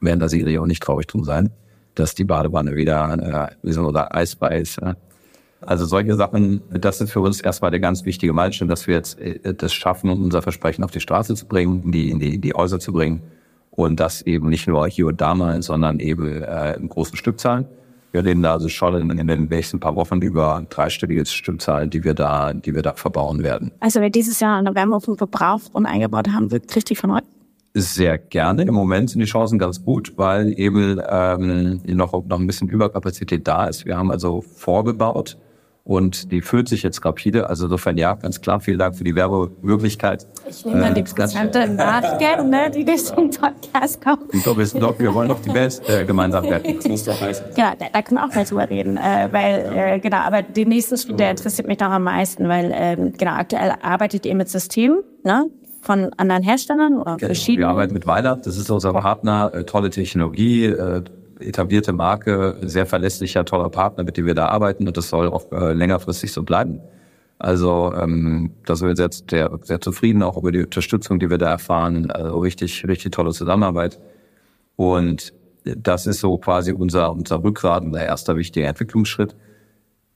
werden da sicherlich auch nicht traurig drum sein, dass die Badewanne wieder äh, so eine Eisbei ist. Also solche Sachen, das ist für uns erstmal der ganz wichtige Meilenstein, dass wir jetzt äh, das schaffen, unser Versprechen auf die Straße zu bringen, in die, in die, in die Häuser zu bringen. Und das eben nicht nur hier und da mal, sondern eben äh, in großen Stückzahlen. Wir reden da also schon in, den nächsten paar Wochen über dreistellige Stückzahlen, die wir da, die wir da verbauen werden. Also wer dieses Jahr eine Wärmepumpe braucht und eingebaut haben, wird richtig von euch? Sehr gerne. Im Moment sind die Chancen ganz gut, weil eben ähm, noch, noch ein bisschen Überkapazität da ist. Wir haben also vorgebaut und die fühlt sich jetzt rapide. Also insofern ja, ganz klar, vielen Dank für die Werbemöglichkeit. Ich nehme dann die Prozente im Nachgang, ne, die durch den Podcast kommen. Doch, wir, doch, wir wollen doch die Welt äh, gemeinsam retten. Das muss doch heißen. Ja, da, da können wir auch mal drüber reden. Äh, weil, äh, genau, aber die nächste Studie interessiert mich doch am meisten, weil ähm, genau, aktuell arbeitet ihr mit Systemen, ne? Von anderen Herstellern oder Okay. verschiedenen? Wir arbeiten mit Weiler, das ist unser Partner, äh, tolle Technologie, äh, etablierte Marke, sehr verlässlicher, toller Partner, mit dem wir da arbeiten und das soll auch äh, längerfristig so bleiben. Also ähm, da sind wir sehr, sehr, sehr zufrieden, auch über die Unterstützung, die wir da erfahren. Also richtig, richtig tolle Zusammenarbeit. Und das ist so quasi unser, unser Rückgrat, unser erster wichtiger Entwicklungsschritt.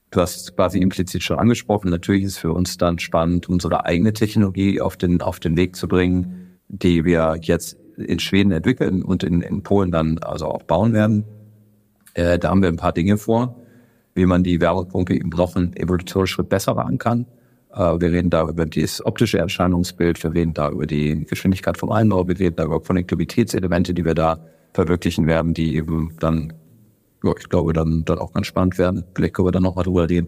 Du hast es quasi implizit schon angesprochen. Natürlich ist für uns dann spannend, unsere eigene Technologie auf den, auf den Weg zu bringen, die wir jetzt in Schweden entwickeln und in, in Polen dann also auch bauen werden. Äh, da haben wir ein paar Dinge vor, wie man die Wärmepumpe im noch einen Evolutionsschritt besser machen kann. Äh, wir reden da über das optische Erscheinungsbild, wir reden da über die Geschwindigkeit vom Einbau, wir reden da über Konnektivitätselemente, die wir da verwirklichen werden, die eben dann, ja, ich glaube, dann, dann auch ganz spannend werden. Vielleicht können wir dann nochmal drüber reden.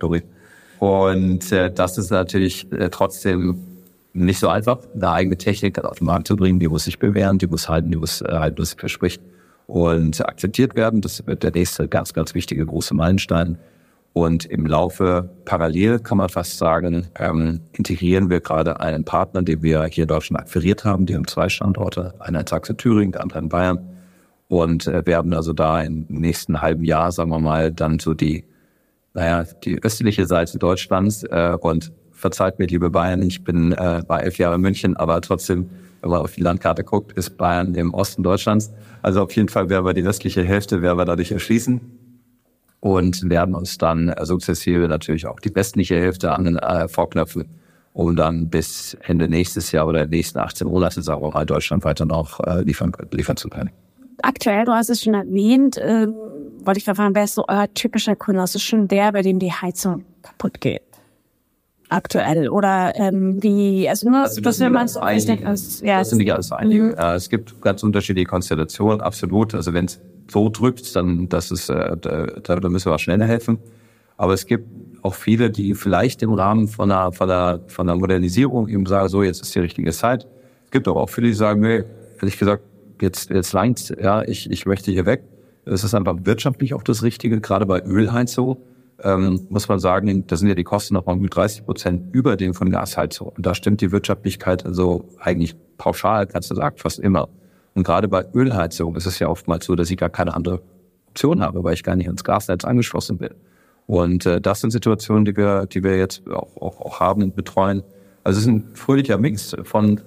Und äh, das ist natürlich äh, trotzdem nicht so einfach, eine eigene Technik auf den Markt zu bringen. Die muss sich bewähren, die muss halten, die muss äh, halten, was sie verspricht und akzeptiert werden. Das wird der nächste ganz, ganz wichtige große Meilenstein. Und im Laufe parallel kann man fast sagen, ähm, integrieren wir gerade einen Partner, den wir hier in Deutschland akquiriert haben. Die haben zwei Standorte, einer in Sachsen-Thüringen, der andere in Bayern. Und äh, werden also da im nächsten halben Jahr, sagen wir mal, dann so die, naja, die östliche Seite Deutschlands äh, und verzeiht mir, liebe Bayern, ich bin äh, war elf Jahre in München, aber trotzdem, wenn man auf die Landkarte guckt, ist Bayern im Osten Deutschlands. Also auf jeden Fall werden wir die westliche Hälfte werden wir dadurch erschließen und werden uns dann äh, sukzessive natürlich auch die westliche Hälfte an den äh, vorknöpfen, um dann bis Ende nächstes Jahr oder nächsten 18 Monate, sagen wir mal, Deutschland weiter noch äh, liefern, liefern zu können. Aktuell, du hast es schon erwähnt, ähm, wollte ich fragen, wer ist so euer typischer Kunde? Das ist schon der, bei dem die Heizung kaputt geht. Aktuell. Oder ähm, wie, also nur, Also dass man alles so einige. denkt, also, ja, Das sind nicht alles einige. Äh, Es gibt ganz unterschiedliche Konstellationen, absolut. Also wenn es so drückt, dann das ist, äh, da, da müssen wir auch schneller helfen. Aber es gibt auch viele, die vielleicht im Rahmen von einer, von einer, von einer Modernisierung eben sagen, so jetzt ist die richtige Zeit. Es gibt aber auch viele, die sagen, nee, ehrlich gesagt, jetzt, jetzt langt's, ja, ich, ich möchte hier weg. Es ist einfach wirtschaftlich auch das Richtige, gerade bei Ölheizung ähm, muss man sagen, da sind ja die Kosten noch mal mit 30 Prozent über den von Gasheizung. Und da stimmt die Wirtschaftlichkeit also eigentlich pauschal, kannst du sagen, fast immer. Und gerade bei Ölheizung ist es ja oftmals so, dass ich gar keine andere Option habe, weil ich gar nicht ins Gasnetz angeschlossen bin. Und äh, das sind Situationen, die wir, die wir jetzt auch, auch, auch haben und betreuen. Also es ist ein fröhlicher Mix von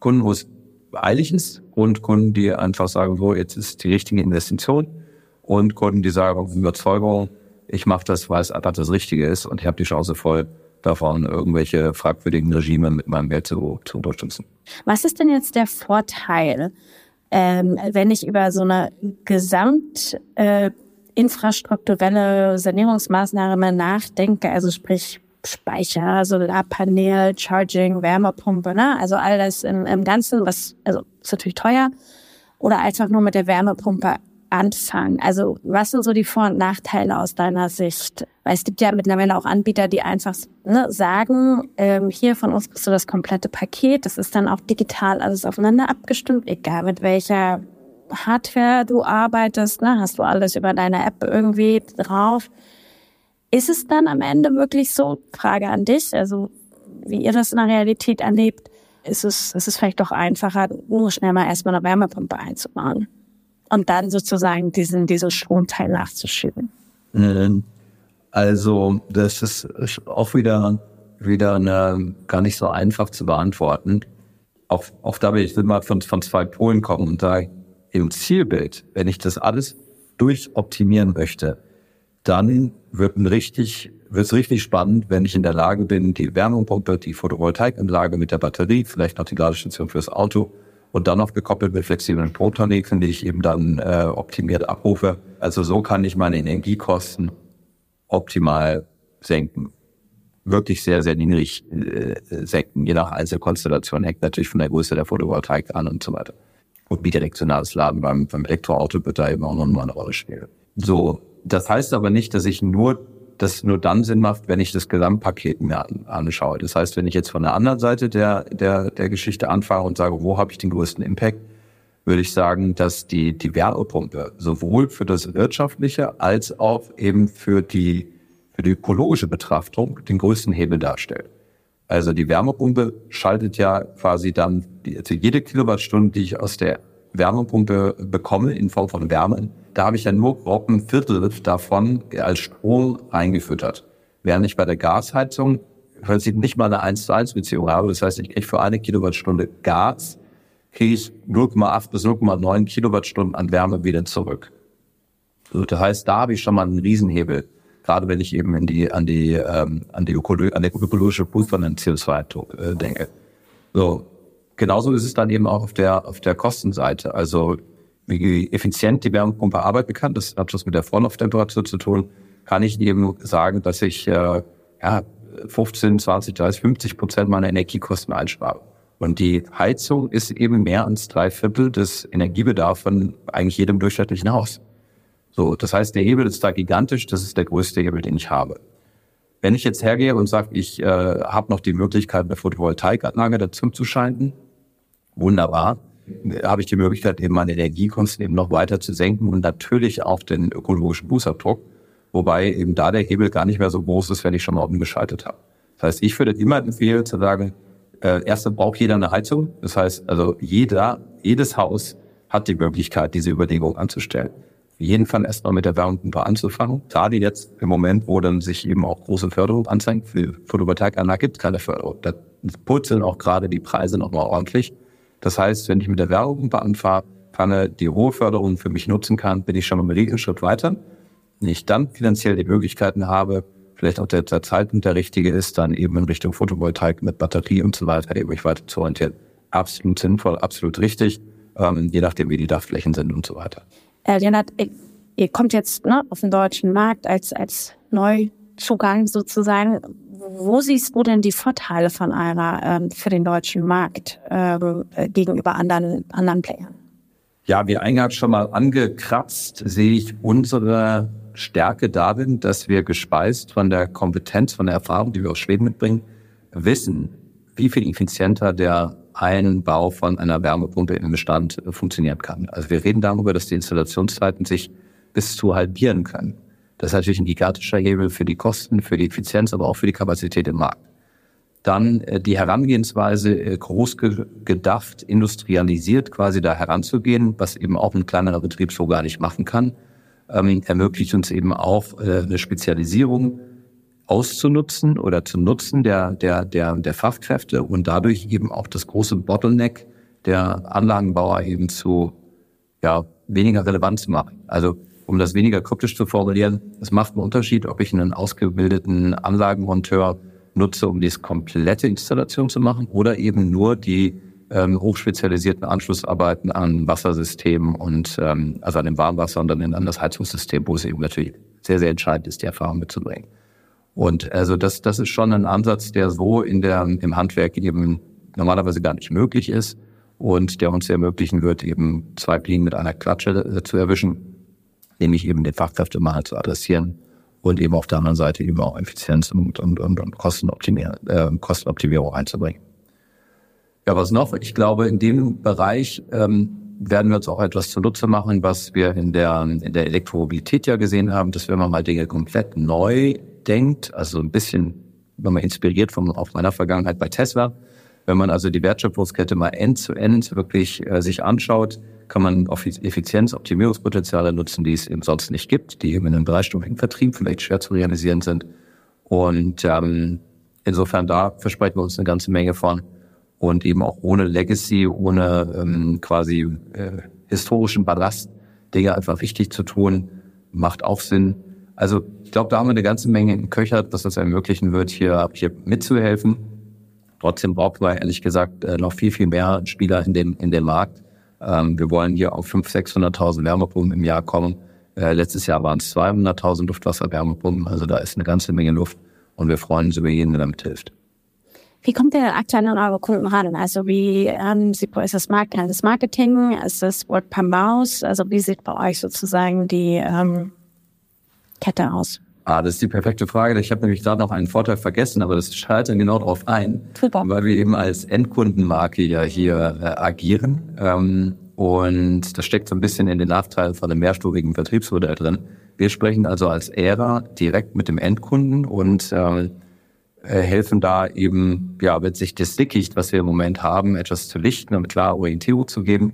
Kunden, wo es eilig ist und Kunden, die einfach sagen, so, jetzt ist die richtige Investition und Kunden, die sagen, Überzeugung, ich mache das, weil es einfach das Richtige ist und ich habe die Chance voll davon, irgendwelche fragwürdigen Regime mit meinem Geld zu, zu unterstützen. Was ist denn jetzt der Vorteil, ähm, wenn ich über so eine gesamt äh, Sanierungsmaßnahme nachdenke, also sprich Speicher, Solarpanel, Charging, Wärmepumpe, ne? Also all das im, im Ganzen, was, also ist natürlich teuer, oder einfach nur mit der Wärmepumpe anfangen? Also was sind so die Vor- und Nachteile aus deiner Sicht? Weil es gibt ja mittlerweile auch Anbieter, die einfach ne, sagen, ähm, hier von uns kriegst du das komplette Paket. Das ist dann auch digital alles aufeinander abgestimmt, egal mit welcher Hardware du arbeitest, ne, hast du alles über deine App irgendwie drauf. Ist es dann am Ende wirklich so? Frage an dich, also wie ihr das in der Realität erlebt, ist es, ist es vielleicht doch einfacher, nur schnell mal erstmal eine Wärmepumpe einzubauen und dann sozusagen diesen, diesen Stromteil nachzuschieben. Mhm. Also, das ist auch wieder, wieder eine, gar nicht so einfach zu beantworten. Auch, auch da will ich mal von, von zwei Polen kommen und da im Zielbild, wenn ich das alles durchoptimieren möchte, dann wird ein richtig, wird es richtig spannend, wenn ich in der Lage bin, die Wärmepumpe, die Photovoltaikanlage mit der Batterie, vielleicht noch die Ladestation fürs Auto und dann noch gekoppelt mit flexiblen Protoneken, die ich eben dann äh, optimiert abrufe. Also so kann ich meine Energiekosten optimal senken. Wirklich sehr, sehr niedrig äh, senken. Je nach Einzelkonstellation hängt natürlich von der Größe der Photovoltaik an und so weiter. Und bidirektionales Laden beim, beim Elektroauto wird da eben auch noch mal eine Rolle spielen. So, das heißt aber nicht, dass ich nur das nur dann Sinn macht, wenn ich das Gesamtpaket mir anschaue. Das heißt, wenn ich jetzt von der anderen Seite der, der, der Geschichte anfange und sage, wo habe ich den größten Impact, würde ich sagen, dass die, die Wärmepumpe sowohl für das Wirtschaftliche als auch eben für die, für die ökologische Betrachtung den größten Hebel darstellt. Also die Wärmepumpe schaltet ja quasi dann also jede Kilowattstunde, die ich aus der Wärmepumpe bekomme in Form von Wärme, da habe ich ja nur grob ein Viertel davon als Strom reingefüttert. Während ich bei der Gasheizung im nicht mal eine 1 zu 1 Beziehung habe. Das heißt, ich kriege für eine Kilowattstunde Gas, kriege ich 0,8 bis 0,9 Kilowattstunden an Wärme wieder zurück. Also das heißt, da habe ich schon mal einen Riesenhebel. Gerade wenn ich eben in die, an die, ähm, an die Ökolo an die ökologische Prüf von den CO2 äh, denke. So. Genauso ist es dann eben auch auf der, auf der Kostenseite. Also, wie effizient die Wärmepumpe arbeiten kann, das hat was mit der Vorlauftemperatur zu tun, kann ich eben sagen, dass ich äh, ja, 15, 20, 30, 50 Prozent meiner Energiekosten einspare. Und die Heizung ist eben mehr als drei Viertel des Energiebedarfs von eigentlich jedem durchschnittlichen Haus. So, das heißt, der Hebel ist da gigantisch, das ist der größte Hebel, den ich habe. Wenn ich jetzt hergehe und sage, ich äh, habe noch die Möglichkeit, eine Photovoltaikanlage dazu zu schalten, wunderbar habe ich die Möglichkeit, eben meine Energiekosten eben noch weiter zu senken und natürlich auch den ökologischen Fußabdruck, wobei eben da der Hebel gar nicht mehr so groß ist, wenn ich schon mal umgeschaltet habe. Das heißt, ich würde immer empfehlen zu sagen, äh, erst braucht jeder eine Heizung. Das heißt, also jeder, jedes Haus hat die Möglichkeit, diese Überlegung anzustellen. Auf jeden Fall erstmal mit der Wärmepumpe anzufangen. Gerade jetzt im Moment, wo dann sich eben auch große Förderung anzeigt. Für Photovoltaikanlagen gibt es keine Förderung. Da purzeln auch gerade die Preise nochmal ordentlich. Das heißt, wenn ich mit der Wärmepumpe anfahre, die hohe Förderung für mich nutzen kann, bin ich schon mal einen Schritt weiter. Wenn ich dann finanziell die Möglichkeiten habe, vielleicht auch der, der Zeitpunkt der richtige ist, dann eben in Richtung Photovoltaik mit Batterie und so weiter eben mich weiter zu orientieren. Absolut sinnvoll, absolut richtig, ähm, je nachdem, wie die Dachflächen sind und so weiter. Herr Lennart, ihr kommt jetzt ne, auf den deutschen Markt als, als Neuzugang sozusagen wo siehst du denn die Vorteile von einer ähm, für den deutschen Markt ähm, äh, gegenüber anderen, anderen Playern? Ja, wie eingangs schon mal angekratzt, sehe ich unsere Stärke darin, dass wir gespeist von der Kompetenz, von der Erfahrung, die wir aus Schweden mitbringen, wissen, wie viel effizienter der Einbau von einer Wärmepumpe im Bestand funktionieren kann. Also wir reden darüber, dass die Installationszeiten sich bis zu halbieren können. Das ist natürlich ein gigantischer Hebel für die Kosten, für die Effizienz, aber auch für die Kapazität im Markt. Dann äh, die Herangehensweise äh, groß ge gedacht, industrialisiert quasi da heranzugehen, was eben auch ein kleinerer Betrieb so gar nicht machen kann, ähm, ermöglicht uns eben auch äh, eine Spezialisierung auszunutzen oder zu nutzen der, der, der, der Fachkräfte und dadurch eben auch das große Bottleneck der Anlagenbauer eben zu ja, weniger relevant zu machen. Also um das weniger kryptisch zu formulieren, es macht einen Unterschied, ob ich einen ausgebildeten Anlagenmonteur nutze, um die komplette Installation zu machen oder eben nur die ähm, hochspezialisierten Anschlussarbeiten an Wassersystemen und ähm, also an dem Warmwasser und dann an das Heizungssystem, wo es eben natürlich sehr, sehr entscheidend ist, die Erfahrung mitzubringen. Und also das, das ist schon ein Ansatz, der so in der, im Handwerk eben normalerweise gar nicht möglich ist und der uns ermöglichen wird, eben zwei Fliegen mit einer Klatsche äh, zu erwischen nämlich eben den Fachkräftemangel zu adressieren und eben auf der anderen Seite eben auch Effizienz und, und, und, und Kostenoptimierung, äh, Kostenoptimierung einzubringen. Ja, was noch? Ich glaube, in dem Bereich ähm, werden wir uns auch etwas zunutze machen, was wir in der, in der Elektromobilität ja gesehen haben, dass wenn man mal Dinge komplett neu denkt, also ein bisschen, wenn man inspiriert von auf meiner Vergangenheit bei Tesla, wenn man also die Wertschöpfungskette mal end-zu-end -end wirklich äh, sich anschaut, kann man Effizienz, Optimierungspotenziale nutzen, die es eben sonst nicht gibt, die eben in einem dreistufigen Vertrieb vielleicht schwer zu realisieren sind. Und ähm, insofern da versprechen wir uns eine ganze Menge von. Und eben auch ohne Legacy, ohne ähm, quasi äh, historischen Ballast, Dinge einfach richtig zu tun, macht auch Sinn. Also ich glaube, da haben wir eine ganze Menge im Köcher, dass das ermöglichen wird, hier, hier mitzuhelfen. Trotzdem braucht man ehrlich gesagt äh, noch viel, viel mehr Spieler in dem, in dem Markt. Ähm, wir wollen hier auf 500.000, 600.000 Wärmepumpen im Jahr kommen. Äh, letztes Jahr waren es 200.000 Luftwasserwärmepumpen. Also da ist eine ganze Menge Luft und wir freuen uns über jeden, der damit hilft. Wie kommt der aktuell an eure Kunden ran? Also wie ähm, ist das, Markt das Marketing? Ist das Word per Maus? Also wie sieht bei euch sozusagen die ähm, Kette aus? Ah, das ist die perfekte Frage. Ich habe nämlich gerade noch einen Vorteil vergessen, aber das schaltet dann genau darauf ein, Super. weil wir eben als Endkundenmarke ja hier äh, agieren. Ähm, und das steckt so ein bisschen in den Nachteilen von einem mehrstufigen Vertriebsmodell drin. Wir sprechen also als Ära direkt mit dem Endkunden und äh, helfen da eben, ja, mit sich das Dickicht, was wir im Moment haben, etwas zu lichten, damit klar Orientierung zu geben.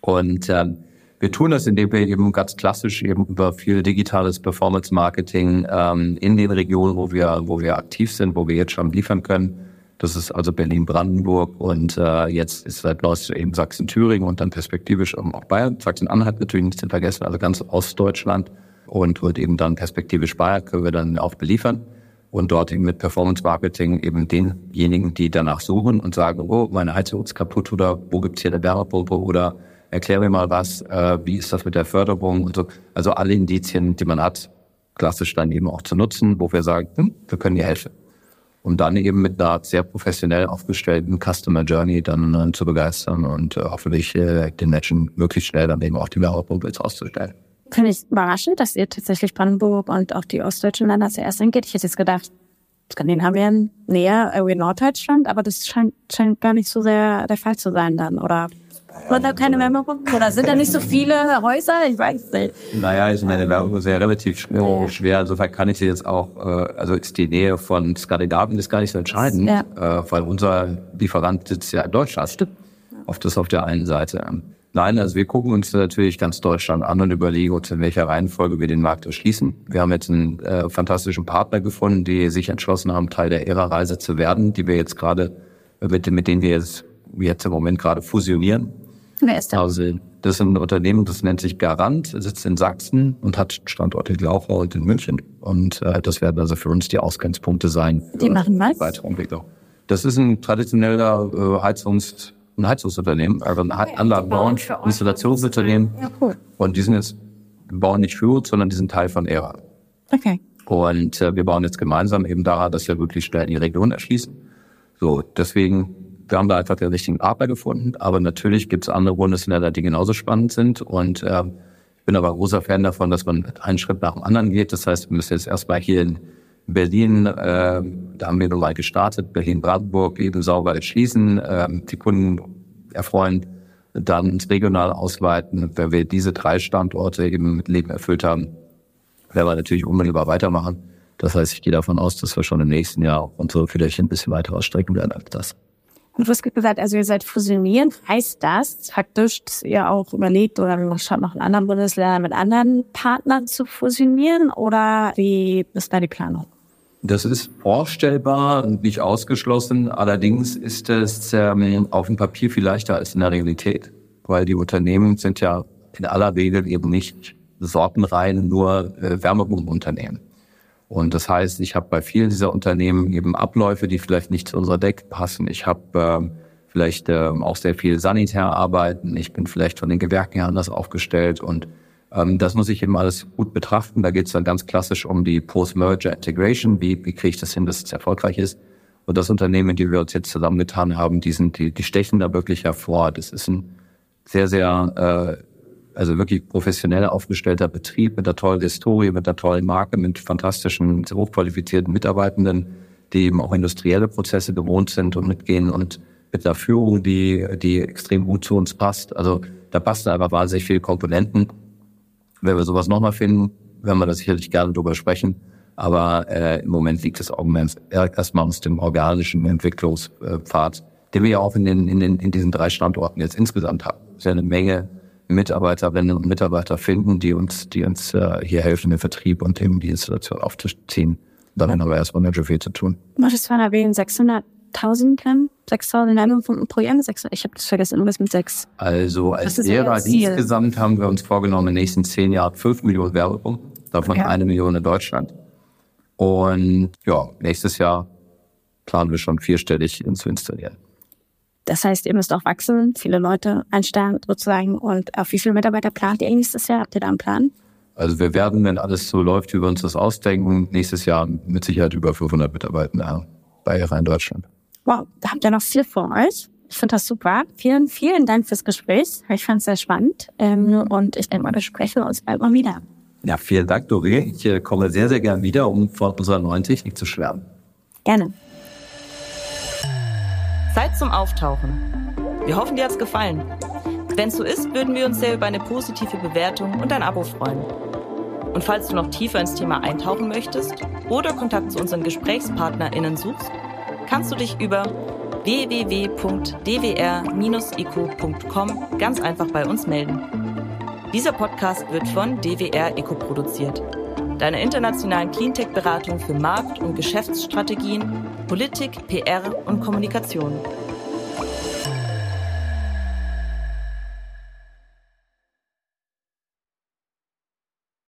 Und ähm, wir tun das, indem wir eben ganz klassisch eben über viel digitales Performance-Marketing ähm, in den Regionen, wo wir, wo wir aktiv sind, wo wir jetzt schon liefern können. Das ist also Berlin-Brandenburg und äh, jetzt ist seit neuestem eben Sachsen-Thüringen und dann perspektivisch auch Bayern. Sachsen-Anhalt natürlich nicht zu vergessen, also ganz Ostdeutschland und wird eben dann perspektivisch Bayern können wir dann auch beliefern und dort eben mit Performance Marketing eben denjenigen, die danach suchen und sagen, oh, meine Heizung ist kaputt oder wo gibt's hier eine Wärmepumpe oder erklär mir mal was, äh, wie ist das mit der Förderung und so. Also alle Indizien, die man hat, klassisch dann eben auch zu nutzen, wo wir sagen, hm, wir können dir helfen. Um dann eben mit einer sehr professionell aufgestellten Customer Journey dann äh, zu begeistern und äh, hoffentlich äh, den Menschen möglichst schnell dann eben auch die Werbepumpe auszustellen. Finde ich überraschend, dass ihr tatsächlich Brandenburg und auch die ostdeutschen Länder zuerst angeht. Ich hätte jetzt gedacht, Skandinavien näher, irgendwie Norddeutschland, aber das scheint, scheint gar nicht so sehr der Fall zu sein dann, oder? Und da keine Wärmepumpen? Oder sind da nicht so viele Häuser? Ich weiß nicht. Naja, ist meine Werbung sehr relativ schwer. schwer. Insofern kann ich sie jetzt auch, äh, also ist die Nähe von Skandinavien ist gar nicht so entscheidend, ja. äh, weil unser Lieferant sitzt ja in Deutschland. Stimmt. Oft ist auf der einen Seite. Nein, also wir gucken uns natürlich ganz Deutschland an und überlegen uns, in welcher Reihenfolge wir den Markt erschließen. Wir haben jetzt einen äh, fantastischen Partner gefunden, die sich entschlossen haben, Teil der Ära-Reise zu werden, die wir jetzt gerade, mit, mit denen wir jetzt, jetzt im Moment gerade fusionieren. Wer ist das? Also, das ist ein Unternehmen, das nennt sich Garant, sitzt in Sachsen und hat Standorte in Glauchau und in München. Und äh, das werden also für uns die Ausgangspunkte sein. Die machen was? Weitere Entwicklung. Das ist ein traditioneller äh, Heizungs- ein Heizungsunternehmen, also ein okay, Anlagenbau, Installationsunternehmen. Ja, cool. Und die sind jetzt, bauen nicht für uns, sondern die sind Teil von ERA. Okay. Und äh, wir bauen jetzt gemeinsam eben daran, dass wir wirklich schnell die Region erschließen. So, deswegen wir haben da einfach den richtigen Partner gefunden, aber natürlich gibt es andere Bundesländer, die genauso spannend sind. Und äh, ich bin aber großer Fan davon, dass man einen Schritt nach dem anderen geht. Das heißt, wir müssen jetzt erstmal hier in Berlin, äh, da haben wir nun mal gestartet, Berlin-Brandenburg eben sauber erschließen, äh, die Kunden erfreuen, dann regional ausweiten. Wenn wir diese drei Standorte eben mit Leben erfüllt haben, werden wir natürlich unmittelbar weitermachen. Das heißt, ich gehe davon aus, dass wir schon im nächsten Jahr unsere Fühlerchen ein bisschen weiter ausstrecken werden als das. Und du hast gesagt, also ihr seid fusionieren. Heißt das faktisch, dass ihr auch überlegt oder schaut noch in anderen Bundesländern mit anderen Partnern zu fusionieren? Oder wie ist da die Planung? Das ist vorstellbar und nicht ausgeschlossen. Allerdings ist es ähm, auf dem Papier viel leichter als in der Realität, weil die Unternehmen sind ja in aller Regel eben nicht sortenrein nur äh, Wärmepumpenunternehmen. Und das heißt, ich habe bei vielen dieser Unternehmen eben Abläufe, die vielleicht nicht zu unserer Deck passen. Ich habe äh, vielleicht äh, auch sehr viel sanitär arbeiten. Ich bin vielleicht von den Gewerken her anders aufgestellt und ähm, das muss ich eben alles gut betrachten. Da geht es dann ganz klassisch um die Post-Merger Integration. Wie, wie kriege ich das hin, dass es erfolgreich ist? Und das Unternehmen, die wir uns jetzt zusammengetan haben, die, sind, die, die stechen da wirklich hervor. Das ist ein sehr, sehr äh, Also wirklich professionell aufgestellter Betrieb mit einer tollen Historie, mit einer tollen Marke, mit fantastischen, hochqualifizierten Mitarbeitenden, die eben auch industrielle Prozesse gewohnt sind und mitgehen und mit einer Führung, die, die extrem gut zu uns passt. Also da passen einfach wahnsinnig viele Komponenten. Wenn wir sowas nochmal finden, werden wir da sicherlich gerne drüber sprechen. Aber äh, im Moment liegt das Augenmerk erstmal aus dem organischen Entwicklungspfad, den wir ja auch in, den, in, den, in diesen drei Standorten jetzt insgesamt haben. Es ist ja eine Menge Mitarbeiterinnen und Mitarbeiter finden, die uns, die uns äh, hier helfen, den Vertrieb und eben die Installation aufzuziehen. Damit haben wir erstmal nicht so viel zu tun. Möchtest du erwähnen, 600.000 Gramm? 6.000 Wärmepumpen pro Jahr? Ich habe das vergessen, irgendwas mit 6. Also als Lehrer insgesamt haben wir uns vorgenommen, in den nächsten zehn Jahren 5 Millionen Wärmepumpen, davon ja. eine Million in Deutschland. Und ja, nächstes Jahr planen wir schon vierstellig zu installieren. Das heißt, ihr müsst auch wachsen, viele Leute einstellen sozusagen. Und auf wie viele Mitarbeiter plant ihr nächstes Jahr? Habt ihr da einen Plan? Also wir werden, wenn alles so läuft, wie wir uns das ausdenken, nächstes Jahr mit Sicherheit über 500 Mitarbeiter bei Rhein Deutschland. Wow, da habt ihr noch viel vor euch. Ich finde das super. Vielen, vielen Dank fürs Gespräch. Ich fand es sehr spannend. Ähm, und ich denke mal, wir sprechen uns bald mal wieder. Ja, vielen Dank, Doré. Ich äh, komme sehr, sehr gern wieder, um von unserer neuen Technik zu schwärmen. Gerne. Zeit zum Auftauchen. Wir hoffen, dir hat's gefallen. Wenn es so ist, würden wir uns sehr über eine positive Bewertung und ein Abo freuen. Und falls du noch tiefer ins Thema eintauchen möchtest oder Kontakt zu unseren GesprächspartnerInnen suchst, kannst du dich über www.dwr-eco.com ganz einfach bei uns melden. Dieser Podcast wird von DWR Eco produziert. Deine internationalen Cleantech-Beratung für Markt- und Geschäftsstrategien, Politik, PR und Kommunikation.